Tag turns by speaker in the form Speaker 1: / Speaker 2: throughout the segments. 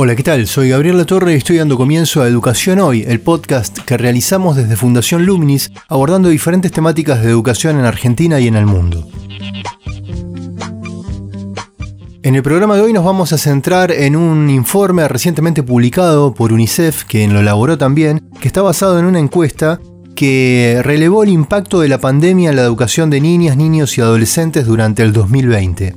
Speaker 1: Hola, ¿qué tal? Soy Gabriel Latorre y estoy dando comienzo a Educación Hoy, el podcast que realizamos desde Fundación Luminis abordando diferentes temáticas de educación en Argentina y en el mundo. En el programa de hoy nos vamos a centrar en un informe recientemente publicado por UNICEF, que lo elaboró también, que está basado en una encuesta que relevó el impacto de la pandemia en la educación de niñas, niños y adolescentes durante el 2020.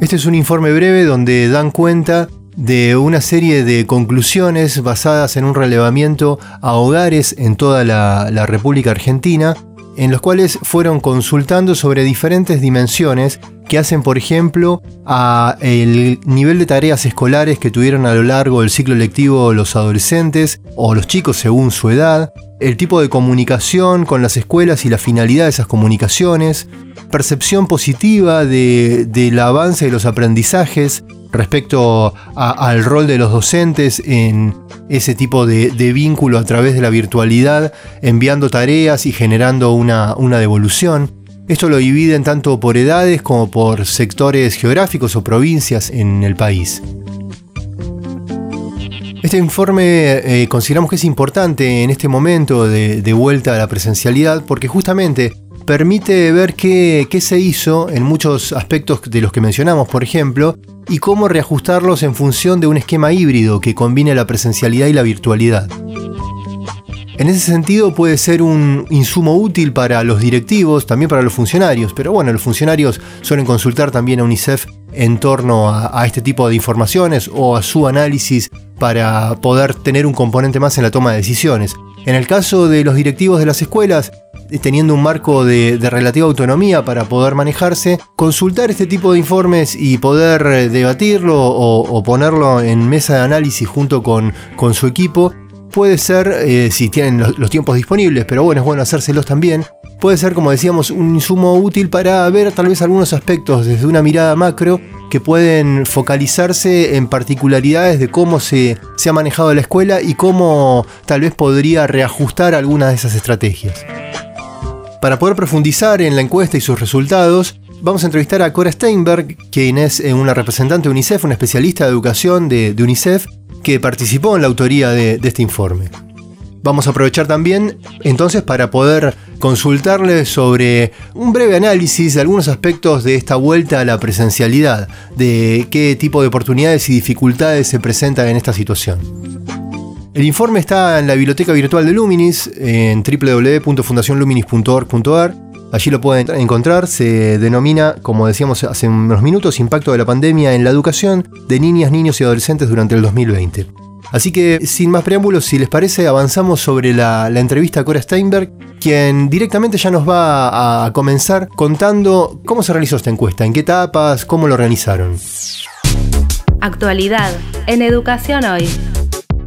Speaker 1: Este es un informe breve donde dan cuenta de una serie de conclusiones basadas en un relevamiento a hogares en toda la, República Argentina, en los cuales fueron consultando sobre diferentes dimensiones que hacen, por ejemplo, a el nivel de tareas escolares que tuvieron a lo largo del ciclo lectivo los adolescentes o los chicos según su edad, el tipo de comunicación con las escuelas y la finalidad de esas comunicaciones, percepción positiva del avance de los aprendizajes respecto al rol de los docentes en ese tipo de, vínculo a través de la virtualidad, enviando tareas y generando una, devolución. Esto lo dividen tanto por edades como por sectores geográficos o provincias en el país. Este informe eh, consideramos que es importante en este momento de, de, vuelta a la presencialidad porque justamente permite ver qué, se hizo en muchos aspectos de los que mencionamos, por ejemplo, y cómo reajustarlos en función de un esquema híbrido que combine la presencialidad y la virtualidad. En ese sentido puede ser un insumo útil para los directivos, también para los funcionarios, pero bueno, los funcionarios suelen consultar también a UNICEF en torno a, a, este tipo de informaciones o a su análisis para poder tener un componente más en la toma de decisiones. En el caso de los directivos de las escuelas, teniendo un marco de, relativa autonomía para poder manejarse, consultar este tipo de informes y poder eh, debatirlo o, ponerlo en mesa de análisis junto con su equipo, puede ser, eh, si tienen los, tiempos disponibles, pero bueno, es bueno hacérselos también, puede ser, como decíamos, un insumo útil para ver tal vez algunos aspectos desde una mirada macro que pueden focalizarse en particularidades de cómo se, ha manejado la escuela y cómo tal vez podría reajustar algunas de esas estrategias. Para poder profundizar en la encuesta y sus resultados, vamos a entrevistar a Cora Steinberg, quien es eh, una representante de UNICEF, una especialista de educación de, UNICEF, que participó en la autoría de, este informe. Vamos a aprovechar también entonces para poder consultarle sobre un breve análisis de algunos aspectos de esta vuelta a la presencialidad, de qué tipo de oportunidades y dificultades se presentan en esta situación. El informe está en la biblioteca virtual de Luminis, en www.fundacionluminis.org.ar. Allí lo pueden encontrar. Se denomina, como decíamos hace unos minutos, Impacto de la pandemia en la educación de niñas, niños y adolescentes durante el 2020. Así que, sin más preámbulos, si les parece, avanzamos sobre la, entrevista a Cora Steinberg, quien directamente ya nos va a, a comenzar contando cómo se realizó esta encuesta, en qué etapas, cómo lo organizaron.
Speaker 2: Actualidad en Educación Hoy.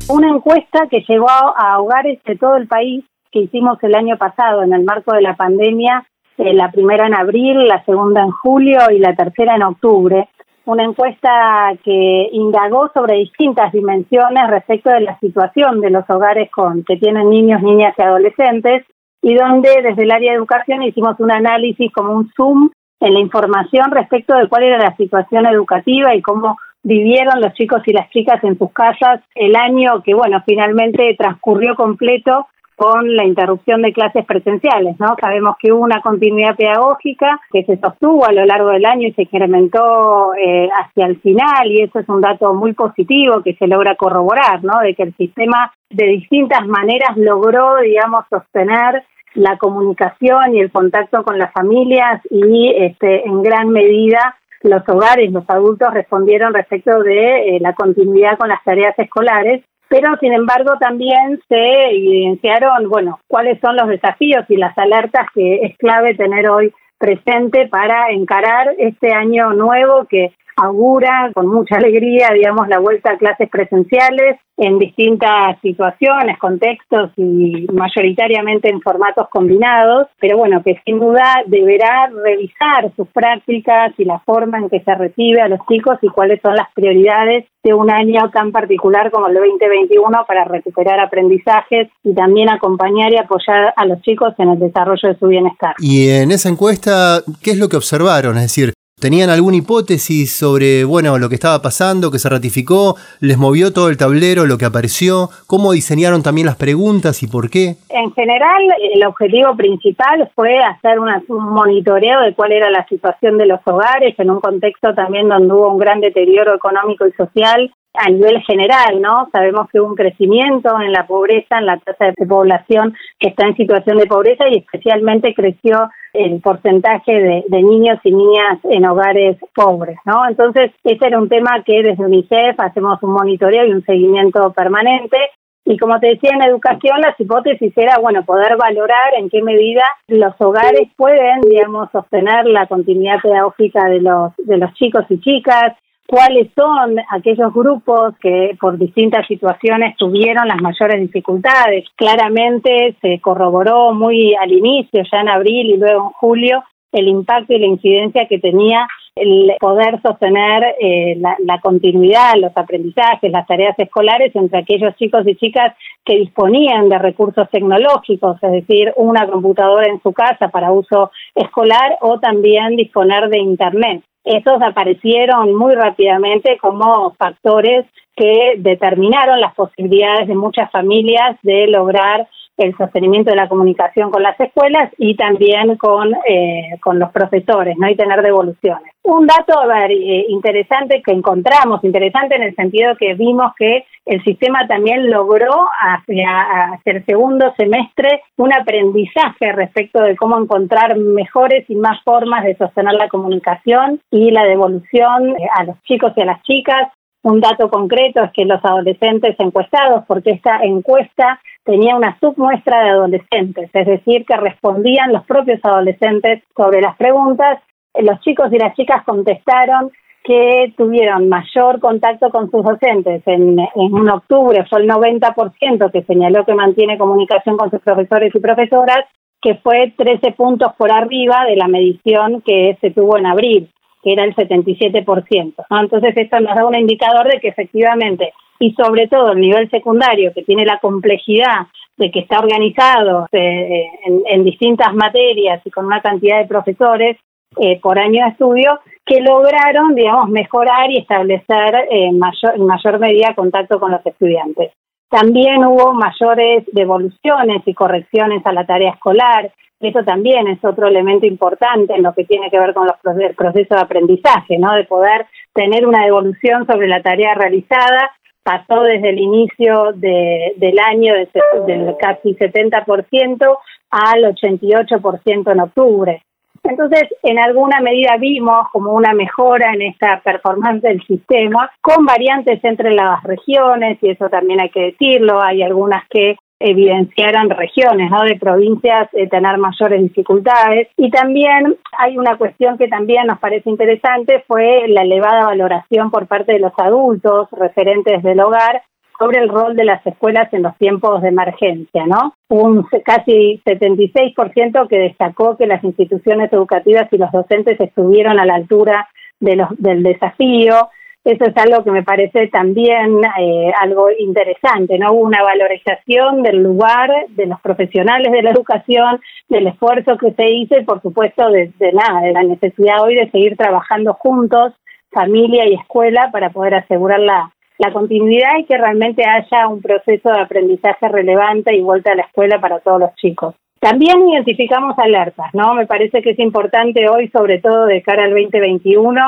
Speaker 3: Una encuesta que llegó a hogares de todo el país que hicimos el año pasado en el marco de la pandemia, eh, la primera en abril, la segunda en julio y la tercera en octubre. Una encuesta que indagó sobre distintas dimensiones respecto de la situación de los hogares con que tienen niños, niñas y adolescentes y donde desde el área de educación hicimos un análisis como un zoom en la información respecto de cuál era la situación educativa y cómo vivieron los chicos y las chicas en sus casas el año que, bueno, finalmente transcurrió completo con la interrupción de clases presenciales, ¿no? Sabemos que hubo una continuidad pedagógica que se sostuvo a lo largo del año y se incrementó eh, hacia el final y eso es un dato muy positivo que se logra corroborar, ¿no? De que el sistema de distintas maneras logró, digamos, sostener la comunicación y el contacto con las familias y este, en gran medida los hogares, los adultos respondieron respecto de eh, la continuidad con las tareas escolares, pero sin embargo también se evidenciaron, bueno, cuáles son los desafíos y las alertas que es clave tener hoy presente para encarar este año nuevo que augura con mucha alegría, digamos, la vuelta a clases presenciales en distintas situaciones, contextos y mayoritariamente en formatos combinados, pero bueno, que sin duda deberá revisar sus prácticas y la forma en que se recibe a los chicos y cuáles son las prioridades de un año tan particular como el 2021 para recuperar aprendizajes y también acompañar y apoyar a los chicos en el desarrollo de su bienestar.
Speaker 1: Y en esa encuesta, ¿qué es lo que observaron? Es decir, ¿Tenían alguna hipótesis sobre, bueno, lo que estaba pasando, que se ratificó? ¿Les movió todo el tablero, lo que apareció? ¿Cómo diseñaron también las preguntas y por qué?
Speaker 3: En general, el objetivo principal fue hacer un monitoreo de cuál era la situación de los hogares en un contexto también donde hubo un gran deterioro económico y social a nivel general, ¿no? Sabemos que hubo un crecimiento en la pobreza, en la tasa de población que está en situación de pobreza y especialmente creció el porcentaje de, niños y niñas en hogares pobres, ¿no? Entonces, ese era un tema que desde UNICEF hacemos un monitoreo y un seguimiento permanente. Y como te decía, en educación las hipótesis era, bueno, poder valorar en qué medida los hogares pueden, digamos, sostener la continuidad pedagógica de los, de los chicos y chicas, cuáles son aquellos grupos que por distintas situaciones tuvieron las mayores dificultades. Claramente se corroboró muy al inicio, ya en abril y luego en julio, el impacto y la incidencia que tenía el poder sostener eh, la, la, continuidad, los aprendizajes, las tareas escolares entre aquellos chicos y chicas que disponían de recursos tecnológicos, es decir, una computadora en su casa para uso escolar o también disponer de Internet. Estos aparecieron muy rápidamente como factores que determinaron las posibilidades de muchas familias de lograr el sostenimiento de la comunicación con las escuelas y también con, eh, con los profesores, ¿no? Y tener devoluciones. Un dato eh, interesante que encontramos, interesante en el sentido que vimos que el sistema también logró hacia, hacia el segundo semestre un aprendizaje respecto de cómo encontrar mejores y más formas de sostener la comunicación y la devolución eh, a los chicos y a las chicas un dato concreto es que los adolescentes encuestados, porque esta encuesta tenía una submuestra de adolescentes, es decir, que respondían los propios adolescentes sobre las preguntas, los chicos y las chicas contestaron que tuvieron mayor contacto con sus docentes. En, en octubre fue el 90% que señaló que mantiene comunicación con sus profesores y profesoras, que fue 13 puntos por arriba de la medición que se tuvo en abril que era el 77%. ¿no? Entonces, esto nos da un indicador de que efectivamente, y sobre todo el nivel secundario, que tiene la complejidad de que está organizado eh, en, distintas materias y con una cantidad de profesores eh, por año de estudio, que lograron, digamos, mejorar y establecer eh, en mayor medida contacto con los estudiantes. También hubo mayores devoluciones y correcciones a la tarea escolar, eso también es otro elemento importante en lo que tiene que ver con los procesos de aprendizaje, ¿no? De poder tener una devolución sobre la tarea realizada. Pasó desde el inicio del año de, del casi 70% al 88% en octubre. Entonces, en alguna medida vimos como una mejora en esta performance del sistema, con variantes entre las regiones, y eso también hay que decirlo, hay algunas que evidenciaran regiones ¿no? de provincias eh, tener mayores dificultades. Y también hay una cuestión que también nos parece interesante, fue la elevada valoración por parte de los adultos referentes del hogar sobre el rol de las escuelas en los tiempos de emergencia, ¿no? Un casi 76% que destacó que las instituciones educativas y los docentes estuvieron a la altura de los, del desafío, eso es algo que me parece también eh, algo interesante, ¿no? Una valorización del lugar de los profesionales de la educación, del esfuerzo que se hizo y, por supuesto, de, nada, de la necesidad hoy de seguir trabajando juntos, familia y escuela, para poder asegurar la, la continuidad y que realmente haya un proceso de aprendizaje relevante y vuelta a la escuela para todos los chicos. También identificamos alertas, ¿no? Me parece que es importante hoy, sobre todo de cara al 2021,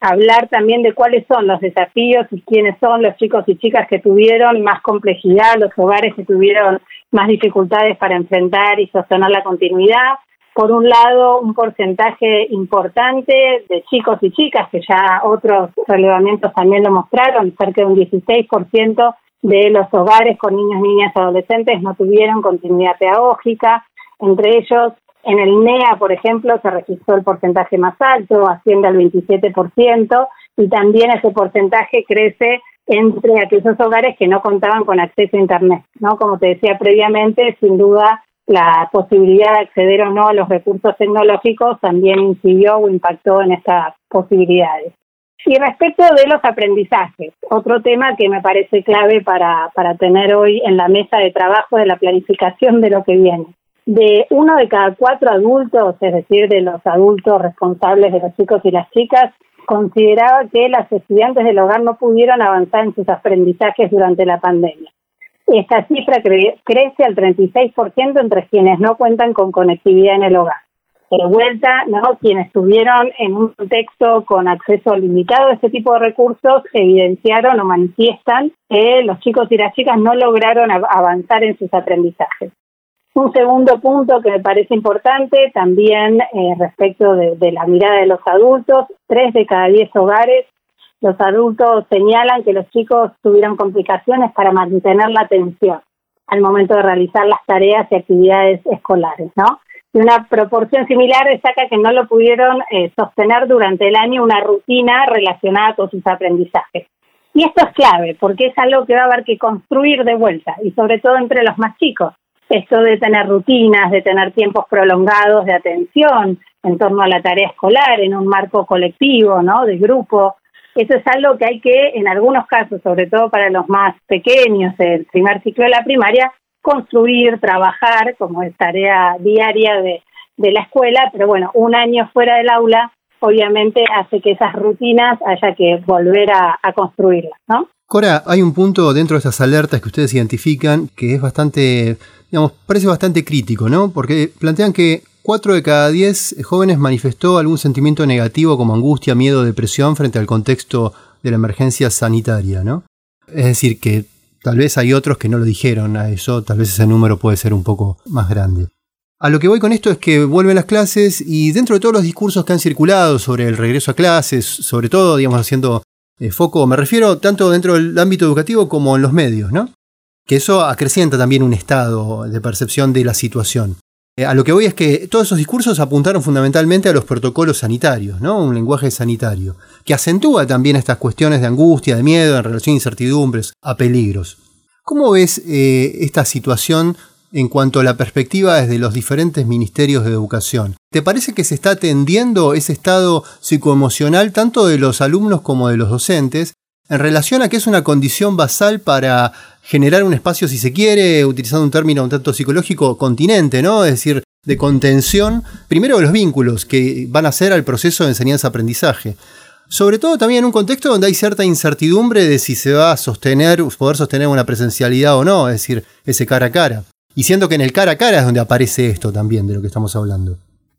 Speaker 3: hablar también de cuáles son los desafíos y quiénes son los chicos y chicas que tuvieron más complejidad, los hogares que tuvieron más dificultades para enfrentar y sostener la continuidad. Por un lado, un porcentaje importante de chicos y chicas, que ya otros relevamientos también lo mostraron, cerca de un 16% de los hogares con niños, niñas y adolescentes no tuvieron continuidad pedagógica. Entre ellos, en el NEA, por ejemplo, se registró el porcentaje más alto, asciende al 27%, y también ese porcentaje crece entre aquellos hogares que no contaban con acceso a Internet, ¿no? Como te decía previamente, sin duda la posibilidad de acceder o no a los recursos tecnológicos también incidió o impactó en estas posibilidades. Y respecto de los aprendizajes, otro tema que me parece clave para, para tener hoy en la mesa de trabajo de la planificación de lo que viene. De uno de cada cuatro adultos, es decir, de los adultos responsables de los chicos y las chicas, consideraba que las estudiantes del hogar no pudieron avanzar en sus aprendizajes durante la pandemia. Esta cifra crece al 36% entre quienes no cuentan con conectividad en el hogar. De vuelta, ¿no? quienes estuvieron en un contexto con acceso limitado a este tipo de recursos evidenciaron o manifiestan que los chicos y las chicas no lograron avanzar en sus aprendizajes. Un segundo punto que me parece importante también eh, respecto de, la mirada de los adultos, tres de cada diez hogares, los adultos señalan que los chicos tuvieron complicaciones para mantener la atención al momento de realizar las tareas y actividades escolares, ¿no? Y una proporción similar destaca que no lo pudieron eh, sostener durante el año una rutina relacionada con sus aprendizajes. Y esto es clave, porque es algo que va a haber que construir de vuelta, y sobre todo entre los más chicos esto de tener rutinas, de tener tiempos prolongados de atención en torno a la tarea escolar, en un marco colectivo, ¿no? De grupo. Eso es algo que hay que, en algunos casos, sobre todo para los más pequeños, el primer ciclo de la primaria, construir, trabajar como es tarea diaria de, de la escuela, pero bueno, un año fuera del aula obviamente hace que esas rutinas haya que volver a, a construirlas, ¿no?
Speaker 1: Cora, hay un punto dentro de esas alertas que ustedes identifican que es bastante digamos, parece bastante crítico, ¿no? Porque plantean que 4 de cada 10 jóvenes manifestó algún sentimiento negativo como angustia, miedo, depresión frente al contexto de la emergencia sanitaria, ¿no? Es decir, que tal vez hay otros que no lo dijeron a eso, tal vez ese número puede ser un poco más grande. A lo que voy con esto es que vuelven las clases y dentro de todos los discursos que han circulado sobre el regreso a clases, sobre todo, digamos, haciendo eh, foco, me refiero tanto dentro del ámbito educativo como en los medios, ¿no? que eso acrecienta también un estado de percepción de la situación. Eh, a lo que voy es que todos esos discursos apuntaron fundamentalmente a los protocolos sanitarios, ¿no? un lenguaje sanitario, que acentúa también estas cuestiones de angustia, de miedo en relación a incertidumbres, a peligros. ¿Cómo ves eh, esta situación en cuanto a la perspectiva desde los diferentes ministerios de educación? ¿Te parece que se está atendiendo ese estado psicoemocional tanto de los alumnos como de los docentes en relación a que es una condición basal para generar un espacio, si se quiere, utilizando un término un tanto psicológico, continente, ¿no? Es decir, de contención, primero los vínculos que van a ser al proceso de enseñanza-aprendizaje. Sobre todo también en un contexto donde hay cierta incertidumbre de si se va a sostener, poder sostener una presencialidad o no, es decir, ese cara a cara. Y siento que en el cara a cara es donde aparece esto también de lo que estamos hablando.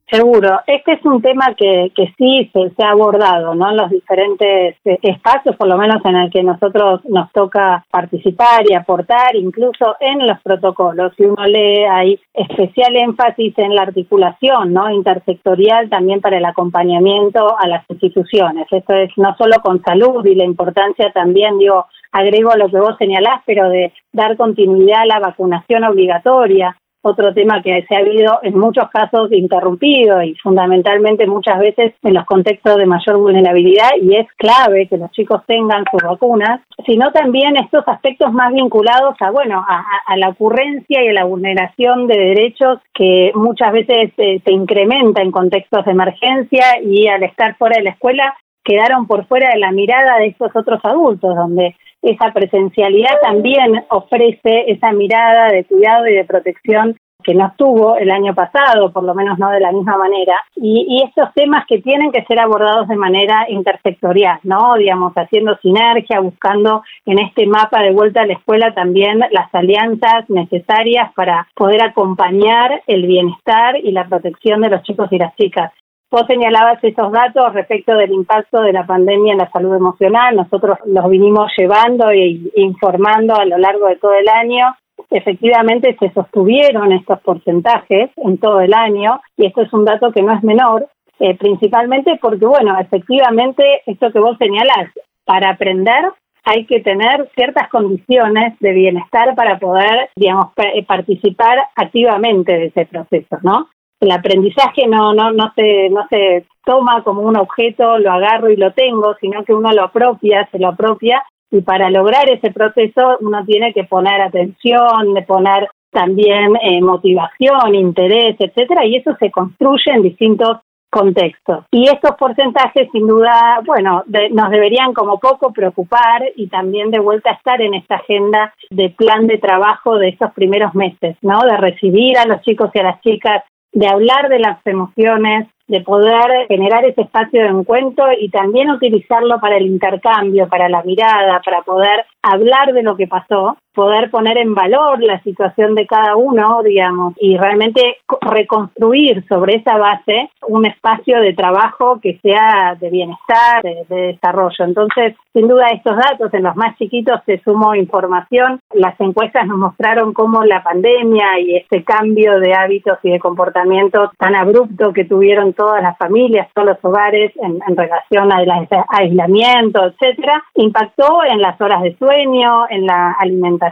Speaker 3: Seguro, este es un tema que, que sí se, ha abordado ¿no? en los diferentes eh, espacios, por lo menos en el que nosotros nos toca participar y aportar, incluso en los protocolos. Si uno lee, hay especial énfasis en la articulación ¿no? intersectorial también para el acompañamiento a las instituciones. Esto es no solo con salud y la importancia también, digo, agrego a lo que vos señalás, pero de dar continuidad a la vacunación obligatoria, otro tema que se ha habido en muchos casos interrumpido y fundamentalmente muchas veces en los contextos de mayor vulnerabilidad y es clave que los chicos tengan sus vacunas, sino también estos aspectos más vinculados a, bueno, a, la ocurrencia y a la vulneración de derechos que muchas veces eh, se incrementa en contextos de emergencia y al estar fuera de la escuela quedaron por fuera de la mirada de estos otros adultos, donde esa presencialidad también ofrece esa mirada de cuidado y de protección que no estuvo el año pasado, por lo menos no de la misma manera, y, estos temas que tienen que ser abordados de manera intersectorial, ¿no? Digamos, haciendo sinergia, buscando en este mapa de vuelta a la escuela también las alianzas necesarias para poder acompañar el bienestar y la protección de los chicos y las chicas. Vos señalabas esos datos respecto del impacto de la pandemia en la salud emocional. Nosotros los vinimos llevando e informando a lo largo de todo el año. Efectivamente se sostuvieron estos porcentajes en todo el año y esto es un dato que no es menor, eh, principalmente porque, bueno, efectivamente esto que vos señalás, para aprender hay que tener ciertas condiciones de bienestar para poder, digamos, participar activamente de ese proceso, ¿no? El aprendizaje no, no, no se, no se toma como un objeto, lo agarro y lo tengo, sino que uno lo apropia, se lo apropia, y para lograr ese proceso uno tiene que poner atención, de poner también eh, motivación, interés, etcétera, y eso se construye en distintos contextos. Y estos porcentajes, sin duda, bueno, nos deberían como poco preocupar y también de vuelta estar en esta agenda de plan de trabajo de estos primeros meses, ¿no? De recibir a los chicos y a las chicas, de hablar de las emociones, de poder generar ese espacio de encuentro y también utilizarlo para el intercambio, para la mirada, para poder hablar de lo que pasó, poder poner en valor la situación de cada uno, digamos, y realmente reconstruir sobre esa base un espacio de trabajo que sea de bienestar, de, desarrollo. Entonces, sin duda, estos datos en los más chiquitos se sumó información. Las encuestas nos mostraron cómo la pandemia y este cambio de hábitos y de comportamiento tan abrupto que tuvieron todas las familias, todos los hogares en, relación al aislamiento, etcétera, impactó en las horas de sueño, en la alimentación,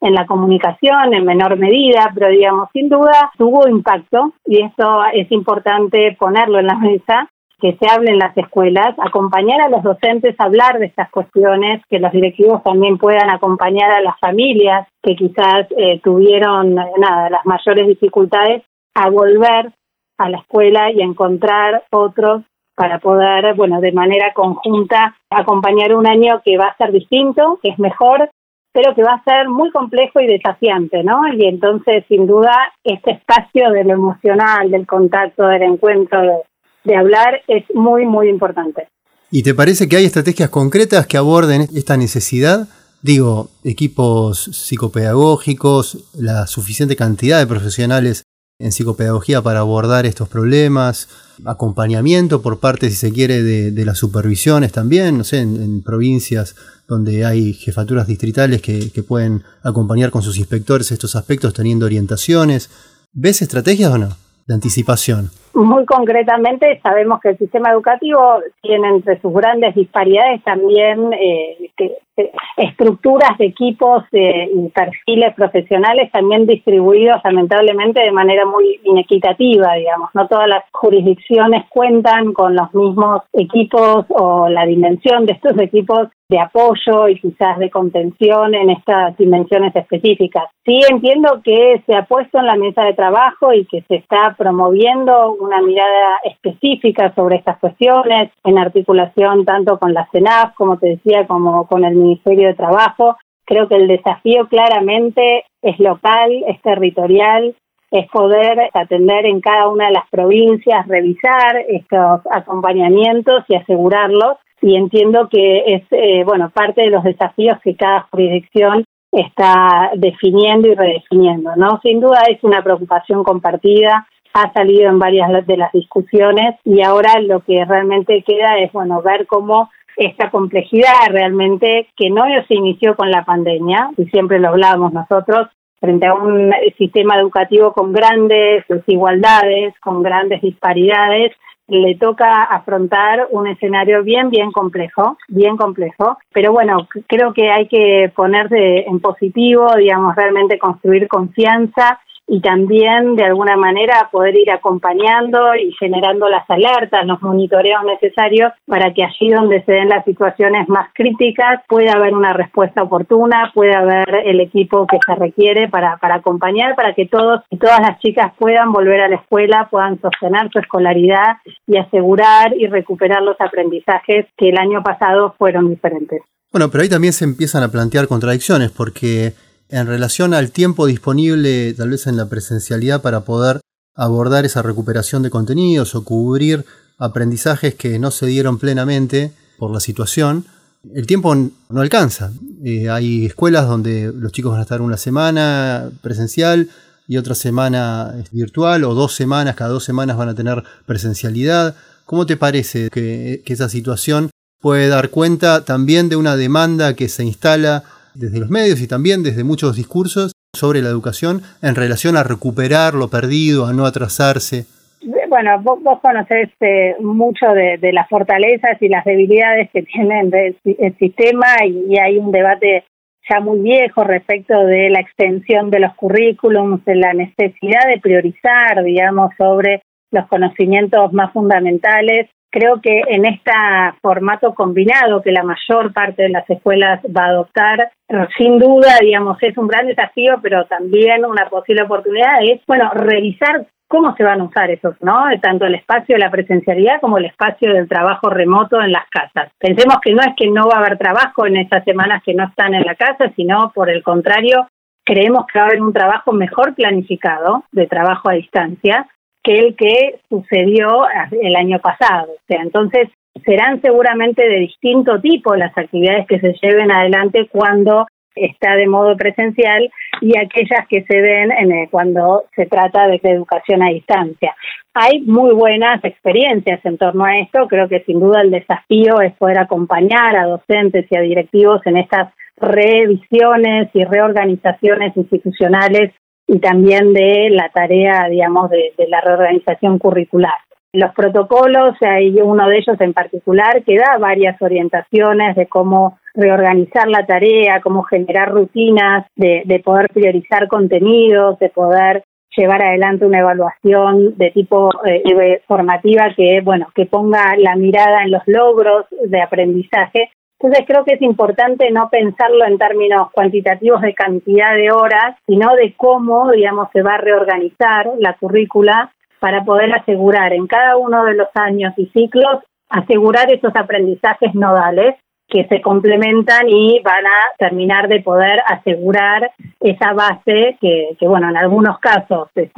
Speaker 3: en la comunicación en menor medida, pero digamos, sin duda tuvo impacto y esto es importante ponerlo en la mesa que se hable en las escuelas, acompañar a los docentes a hablar de estas cuestiones, que los directivos también puedan acompañar a las familias que quizás eh, tuvieron nada, las mayores dificultades a volver a la escuela y encontrar otros para poder, bueno, de manera conjunta acompañar un año que va a ser distinto, que es mejor, pero que va a ser muy complejo y desafiante, ¿no? Y entonces, sin duda, este espacio de lo emocional, del contacto, del encuentro, de hablar, es muy, muy importante.
Speaker 1: ¿Y te parece que hay estrategias concretas que aborden esta necesidad? Digo, equipos psicopedagógicos, la suficiente cantidad de profesionales en psicopedagogía para abordar estos problemas, acompañamiento por parte, si se quiere, de, las supervisiones también, no sé, en, provincias donde hay jefaturas distritales que, que, pueden acompañar con sus inspectores estos aspectos teniendo orientaciones. ¿Ves estrategias o no? De anticipación.
Speaker 3: Muy concretamente, sabemos que el sistema educativo tiene entre sus grandes disparidades también eh, estructuras de equipos eh, y perfiles profesionales también distribuidos lamentablemente de manera muy inequitativa, digamos. No todas las jurisdicciones cuentan con los mismos equipos o la dimensión de estos equipos de apoyo y quizás de contención en estas dimensiones específicas. Sí entiendo que se ha puesto en la mesa de trabajo y que se está promoviendo una mirada específica sobre estas cuestiones en articulación tanto con la CENAF, como te decía, como con el Ministerio de Trabajo. Creo que el desafío claramente es local, es territorial, es poder atender en cada una de las provincias, revisar estos acompañamientos y asegurarlos y entiendo que es eh, bueno parte de los desafíos que cada jurisdicción está definiendo y redefiniendo no sin duda es una preocupación compartida ha salido en varias de las discusiones y ahora lo que realmente queda es bueno ver cómo esta complejidad realmente que no se inició con la pandemia y siempre lo hablábamos nosotros frente a un sistema educativo con grandes desigualdades, con grandes disparidades, le toca afrontar un escenario bien, bien complejo, bien complejo. Pero bueno, creo que hay que ponerse en positivo, digamos, realmente construir confianza y también de alguna manera poder ir acompañando y generando las alertas, los monitoreos necesarios para que allí donde se den las situaciones más críticas pueda haber una respuesta oportuna, pueda haber el equipo que se requiere para, para acompañar, para que todos y todas las chicas puedan volver a la escuela, puedan sostener su escolaridad y asegurar y recuperar los aprendizajes que el año pasado fueron diferentes.
Speaker 1: Bueno, pero ahí también se empiezan a plantear contradicciones porque en relación al tiempo disponible tal vez en la presencialidad para poder abordar esa recuperación de contenidos o cubrir aprendizajes que no se dieron plenamente por la situación, el tiempo no alcanza. Eh, hay escuelas donde los chicos van a estar una semana presencial y otra semana virtual o dos semanas, cada dos semanas van a tener presencialidad. ¿Cómo te parece que esa situación puede dar cuenta también de una demanda que se instala desde los medios y también desde muchos discursos sobre la educación en relación a recuperar lo perdido, a no atrasarse?
Speaker 3: Bueno, vos, conocés eh, mucho de, las fortalezas y las debilidades que tiene el, sistema y, hay un debate ya muy viejo respecto de la extensión de los currículums, de la necesidad de priorizar, digamos, sobre los conocimientos más fundamentales. Creo que en este formato combinado que la mayor parte de las escuelas va a adoptar, sin duda, digamos, es un gran desafío, pero también una posible oportunidad es, bueno, revisar cómo se van a usar esos, ¿no? Tanto el espacio de la presencialidad como el espacio del trabajo remoto en las casas. Pensemos que no es que no va a haber trabajo en esas semanas que no están en la casa, sino por el contrario, creemos que va a haber un trabajo mejor planificado de trabajo a distancia que el que sucedió el año pasado. O sea, entonces serán seguramente de distinto tipo las actividades que se lleven adelante cuando está de modo presencial y aquellas que se den en cuando se trata de educación a distancia. Hay muy buenas experiencias en torno a esto, creo que sin duda el desafío es poder acompañar a docentes y a directivos en estas revisiones y reorganizaciones institucionales y también de la tarea, digamos, de, la reorganización curricular. Los protocolos, hay uno de ellos en particular que da varias orientaciones de cómo reorganizar la tarea, cómo generar rutinas, de, de poder priorizar contenidos, de poder llevar adelante una evaluación de tipo eh, formativa que bueno que ponga la mirada en los logros de aprendizaje entonces creo que es importante no pensarlo en términos cuantitativos de cantidad de horas, sino de cómo, digamos, se va a reorganizar la currícula para poder asegurar en cada uno de los años y ciclos, asegurar esos aprendizajes nodales que se complementan y van a terminar de poder asegurar esa base que, que bueno, en algunos casos se,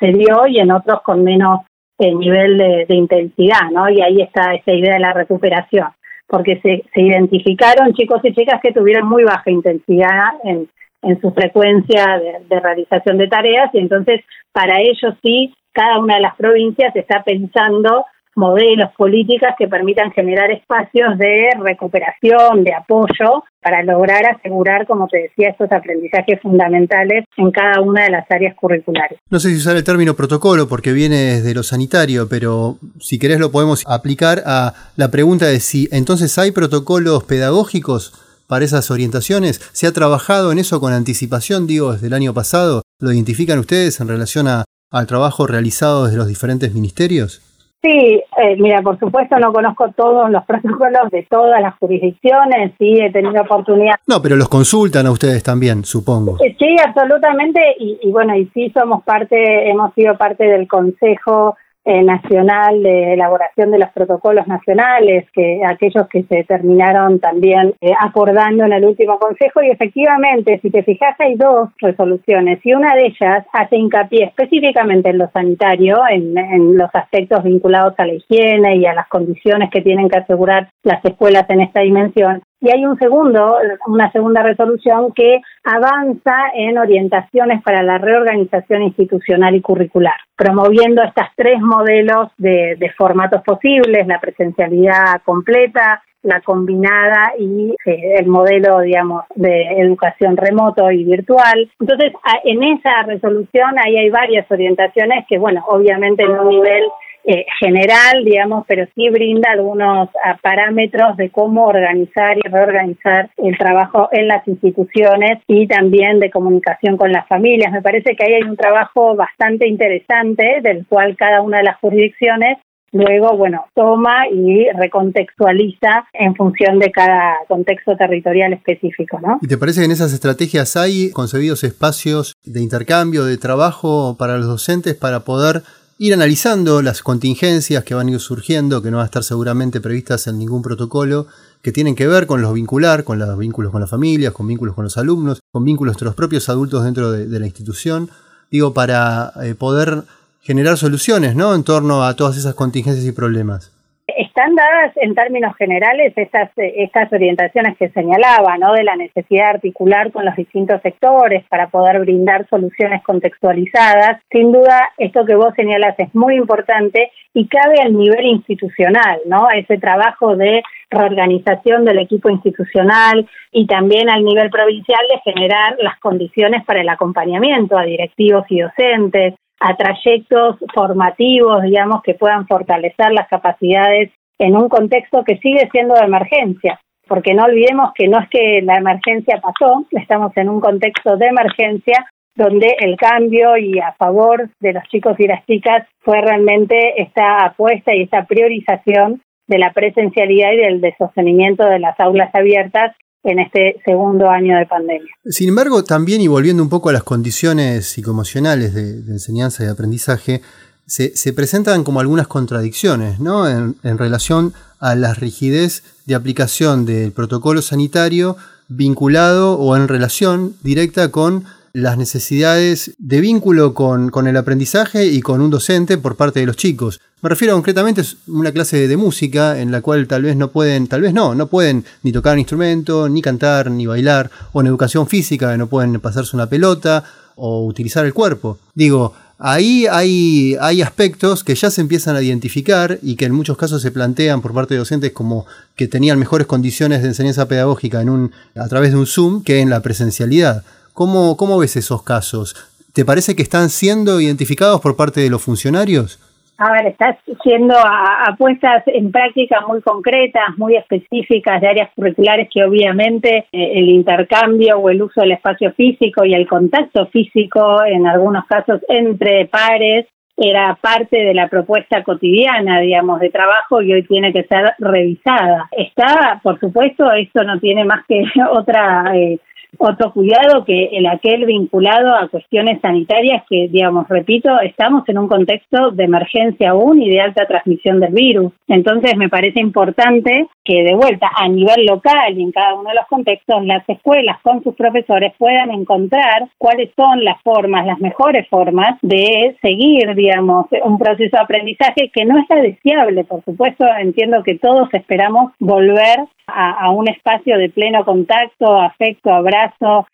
Speaker 3: dio y en otros con menos eh, nivel de intensidad, ¿no? Y ahí está esa idea de la recuperación porque se, se identificaron chicos y chicas que tuvieron muy baja intensidad en, en su frecuencia de, realización de tareas y entonces para ellos sí, cada una de las provincias está pensando modelos, políticas que permitan generar espacios de recuperación, de apoyo, para lograr asegurar, como te decía, estos aprendizajes fundamentales en cada una de las áreas curriculares.
Speaker 1: No sé si usar el término protocolo porque viene desde lo sanitario, pero si querés lo podemos aplicar a la pregunta de si entonces hay protocolos pedagógicos para esas orientaciones. ¿Se ha trabajado en eso con anticipación, digo, desde el año pasado? ¿Lo identifican ustedes en relación a, al trabajo realizado desde los diferentes ministerios?
Speaker 3: Sí, eh, mira, por supuesto no conozco todos los protocolos de todas las jurisdicciones, sí he tenido oportunidad.
Speaker 1: No, pero los consultan a ustedes también, supongo.
Speaker 3: Eh, sí, absolutamente, y, y bueno, y sí somos parte, hemos sido parte del Consejo eh, nacional de elaboración de los protocolos nacionales, que aquellos que se terminaron también eh, acordando en el último consejo. Y efectivamente, si te fijas, hay dos resoluciones y una de ellas hace hincapié específicamente en lo sanitario, en, en los aspectos vinculados a la higiene y a las condiciones que tienen que asegurar las escuelas en esta dimensión, y hay un segundo, una segunda resolución que avanza en orientaciones para la reorganización institucional y curricular, promoviendo estos tres modelos de, formatos posibles, la presencialidad completa, la combinada y eh, el modelo, digamos, de educación remoto y virtual. Entonces, en esa resolución ahí hay varias orientaciones que, bueno, obviamente en un nivel eh, general, digamos, pero sí brinda algunos ah, parámetros de cómo organizar y reorganizar el trabajo en las instituciones y también de comunicación con las familias. Me parece que ahí hay un trabajo bastante interesante del cual cada una de las jurisdicciones luego, bueno, toma y recontextualiza en función de cada contexto territorial específico, ¿no?
Speaker 1: ¿Y te parece que en esas estrategias hay concebidos espacios de intercambio, de trabajo para los docentes para poder ir analizando las contingencias que van a ir surgiendo, que no van a estar seguramente previstas en ningún protocolo, que tienen que ver con los vincular, con los vínculos con las familias, con vínculos con los alumnos, con vínculos entre los propios adultos dentro de, la institución, digo, para eh, poder generar soluciones, ¿no? En torno a todas esas contingencias y problemas.
Speaker 3: Están dadas en términos generales estas, estas orientaciones que señalaba, ¿no? De la necesidad de articular con los distintos sectores para poder brindar soluciones contextualizadas. Sin duda, esto que vos señalas es muy importante y cabe al nivel institucional, ¿no? Ese trabajo de reorganización del equipo institucional y también al nivel provincial de generar las condiciones para el acompañamiento a directivos y docentes, a trayectos formativos, digamos, que puedan fortalecer las capacidades en un contexto que sigue siendo de emergencia. porque no olvidemos que no es que la emergencia pasó, estamos en un contexto de emergencia donde el cambio y a favor de los chicos y las chicas fue realmente esta apuesta y esta priorización de la presencialidad y del sostenimiento de las aulas abiertas en este segundo año de pandemia.
Speaker 1: Sin embargo, también y volviendo un poco a las condiciones psicoemocionales de, enseñanza y aprendizaje, se, presentan como algunas contradicciones ¿no? en, en relación a la rigidez de aplicación del protocolo sanitario vinculado o en relación directa con las necesidades de vínculo con, el aprendizaje y con un docente por parte de los chicos. Me refiero concretamente a una clase de música en la cual tal vez no pueden, tal vez no, no pueden ni tocar un instrumento, ni cantar, ni bailar, o en educación física no pueden pasarse una pelota o utilizar el cuerpo. Digo, Ahí hay, hay, aspectos que ya se empiezan a identificar y que en muchos casos se plantean por parte de docentes como que tenían mejores condiciones de enseñanza pedagógica en un, a través de un Zoom que en la presencialidad. ¿Cómo, ¿Cómo ves esos casos? ¿Te parece que están siendo identificados por parte de los funcionarios?
Speaker 3: A ver, estás siendo apuestas en prácticas muy concretas, muy específicas de áreas curriculares que obviamente eh, el intercambio o el uso del espacio físico y el contacto físico, en algunos casos entre pares, era parte de la propuesta cotidiana, digamos, de trabajo y hoy tiene que ser revisada. Está, por supuesto, esto no tiene más que otra eh, otro cuidado que el aquel vinculado a cuestiones sanitarias que, digamos, repito, estamos en un contexto de emergencia aún y de alta transmisión del virus. Entonces me parece importante que de vuelta a nivel local y en cada uno de los contextos las escuelas con sus profesores puedan encontrar cuáles son las formas, las mejores formas de seguir, digamos, un proceso de aprendizaje que no está deseable, por supuesto, entiendo que todos esperamos volver a, un espacio de pleno contacto, afecto, abrazo,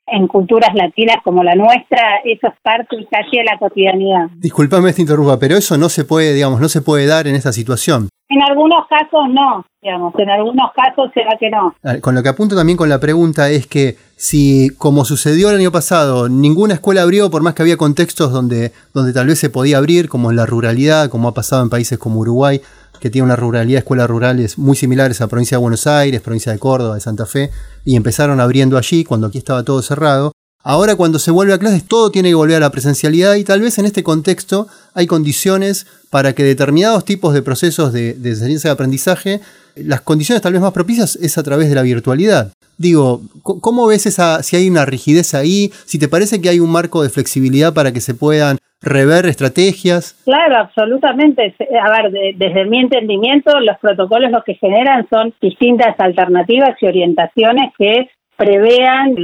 Speaker 3: en culturas latinas como la nuestra, eso es parte casi de la cotidianidad.
Speaker 1: Disculpame esta interrumpa, pero eso no se puede, digamos, no se puede dar en esta situación.
Speaker 3: En algunos casos no, digamos, en algunos casos será que no.
Speaker 1: Con lo que apunto también con la pregunta es que si, como sucedió el año pasado, ninguna escuela abrió, por más que había contextos donde, donde tal vez se podía abrir, como en la ruralidad, como ha pasado en países como Uruguay, que tiene una ruralidad, escuelas rurales muy similares a provincia de Buenos Aires, provincia de Córdoba, de Santa Fe, y empezaron abriendo allí cuando aquí estaba todo cerrado. Ahora cuando se vuelve a clases todo tiene que volver a la presencialidad y tal vez en este contexto hay condiciones para que determinados tipos de procesos de, de enseñanza y aprendizaje, las condiciones tal vez más propicias es a través de la virtualidad. Digo, ¿cómo ves esa, si hay una rigidez ahí? Si te parece que hay un marco de flexibilidad para que se puedan rever estrategias?
Speaker 3: Claro, absolutamente. A ver, desde mi entendimiento, los protocolos lo que generan son distintas alternativas y orientaciones que prevean,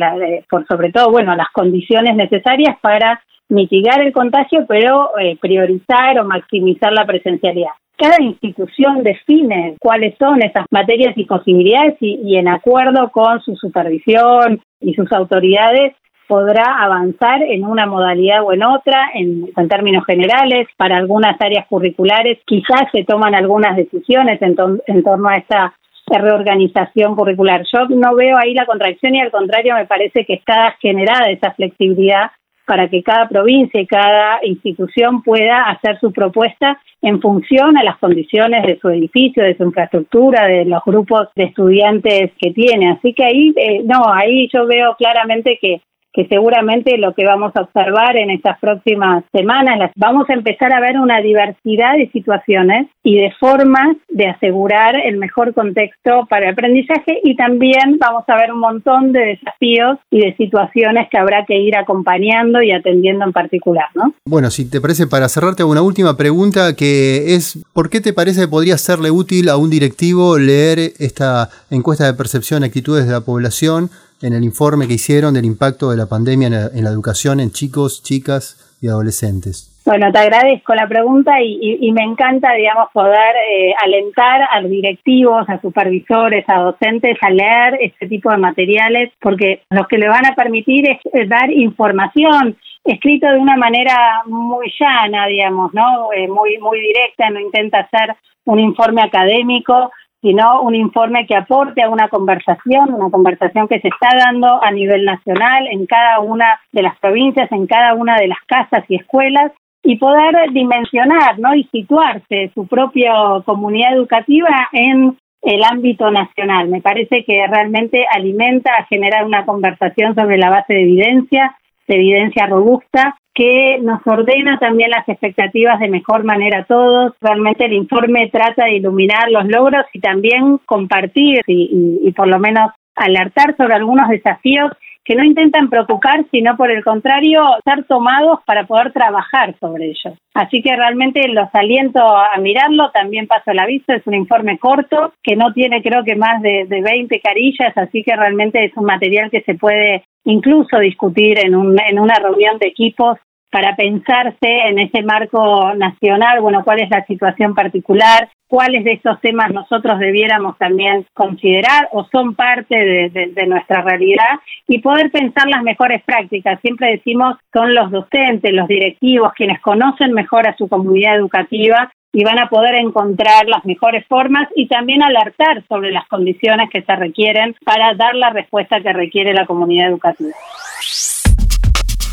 Speaker 3: por sobre todo, bueno, las condiciones necesarias para mitigar el contagio, pero eh, priorizar o maximizar la presencialidad. Cada institución define cuáles son esas materias y posibilidades y en acuerdo con su supervisión y sus autoridades podrá avanzar en una modalidad o en otra, en, términos generales, para algunas áreas curriculares quizás se toman algunas decisiones en, en torno a esta reorganización curricular. Yo no veo ahí la contradicción y al contrario me parece que está generada esa flexibilidad para que cada provincia y cada institución pueda hacer su propuesta en función a las condiciones de su edificio, de su infraestructura, de los grupos de estudiantes que tiene. Así que ahí, eh, no, ahí yo veo claramente que seguramente lo que vamos a observar en estas próximas semanas, las, vamos a empezar a ver una diversidad de situaciones y de formas de asegurar el mejor contexto para el aprendizaje y también vamos a ver un montón de desafíos y de situaciones que habrá que ir acompañando y atendiendo en particular, ¿no?
Speaker 1: Bueno, si te parece, para cerrarte una última pregunta que es, ¿por qué te parece que podría serle útil a un directivo leer esta encuesta de percepción, actitudes de la población? En el informe que hicieron del impacto de la pandemia en la, educación en chicos, chicas y adolescentes.
Speaker 3: Bueno, te agradezco la pregunta y, me encanta, digamos, poder eh, alentar a directivos, a supervisores, a docentes a leer este tipo de materiales, porque lo que le van a permitir es, dar información escrito de una manera muy llana, digamos, ¿no? Eh, muy, muy directa, no intenta hacer un informe académico, sino un informe que aporte a una conversación, una conversación que se está dando a nivel nacional en cada una de las provincias, en cada una de las casas y escuelas y poder dimensionar ¿no? y situarse su propia comunidad educativa en el ámbito nacional. Me parece que realmente alimenta a generar una conversación sobre la base de evidencia, de evidencia robusta, que nos ordena también las expectativas de mejor manera a todos. Realmente el informe trata de iluminar los logros y también compartir y, y por lo menos alertar sobre algunos desafíos que no intentan preocupar, sino por el contrario, ser tomados para poder trabajar sobre ellos. Así que realmente los aliento a mirarlo, también paso el aviso, es un informe corto que no tiene creo que más de, de 20 carillas, así que realmente es un material que se puede incluso discutir en, un, en una reunión de equipos para pensarse en ese marco nacional, bueno, cuál es la situación particular, cuáles de estos temas nosotros debiéramos también considerar o son parte de, nuestra realidad y poder pensar las mejores prácticas. Siempre decimos son los docentes, los directivos, quienes conocen mejor a su comunidad educativa y van a poder encontrar las mejores formas y también alertar sobre las condiciones que se requieren para dar la respuesta que requiere la comunidad educativa.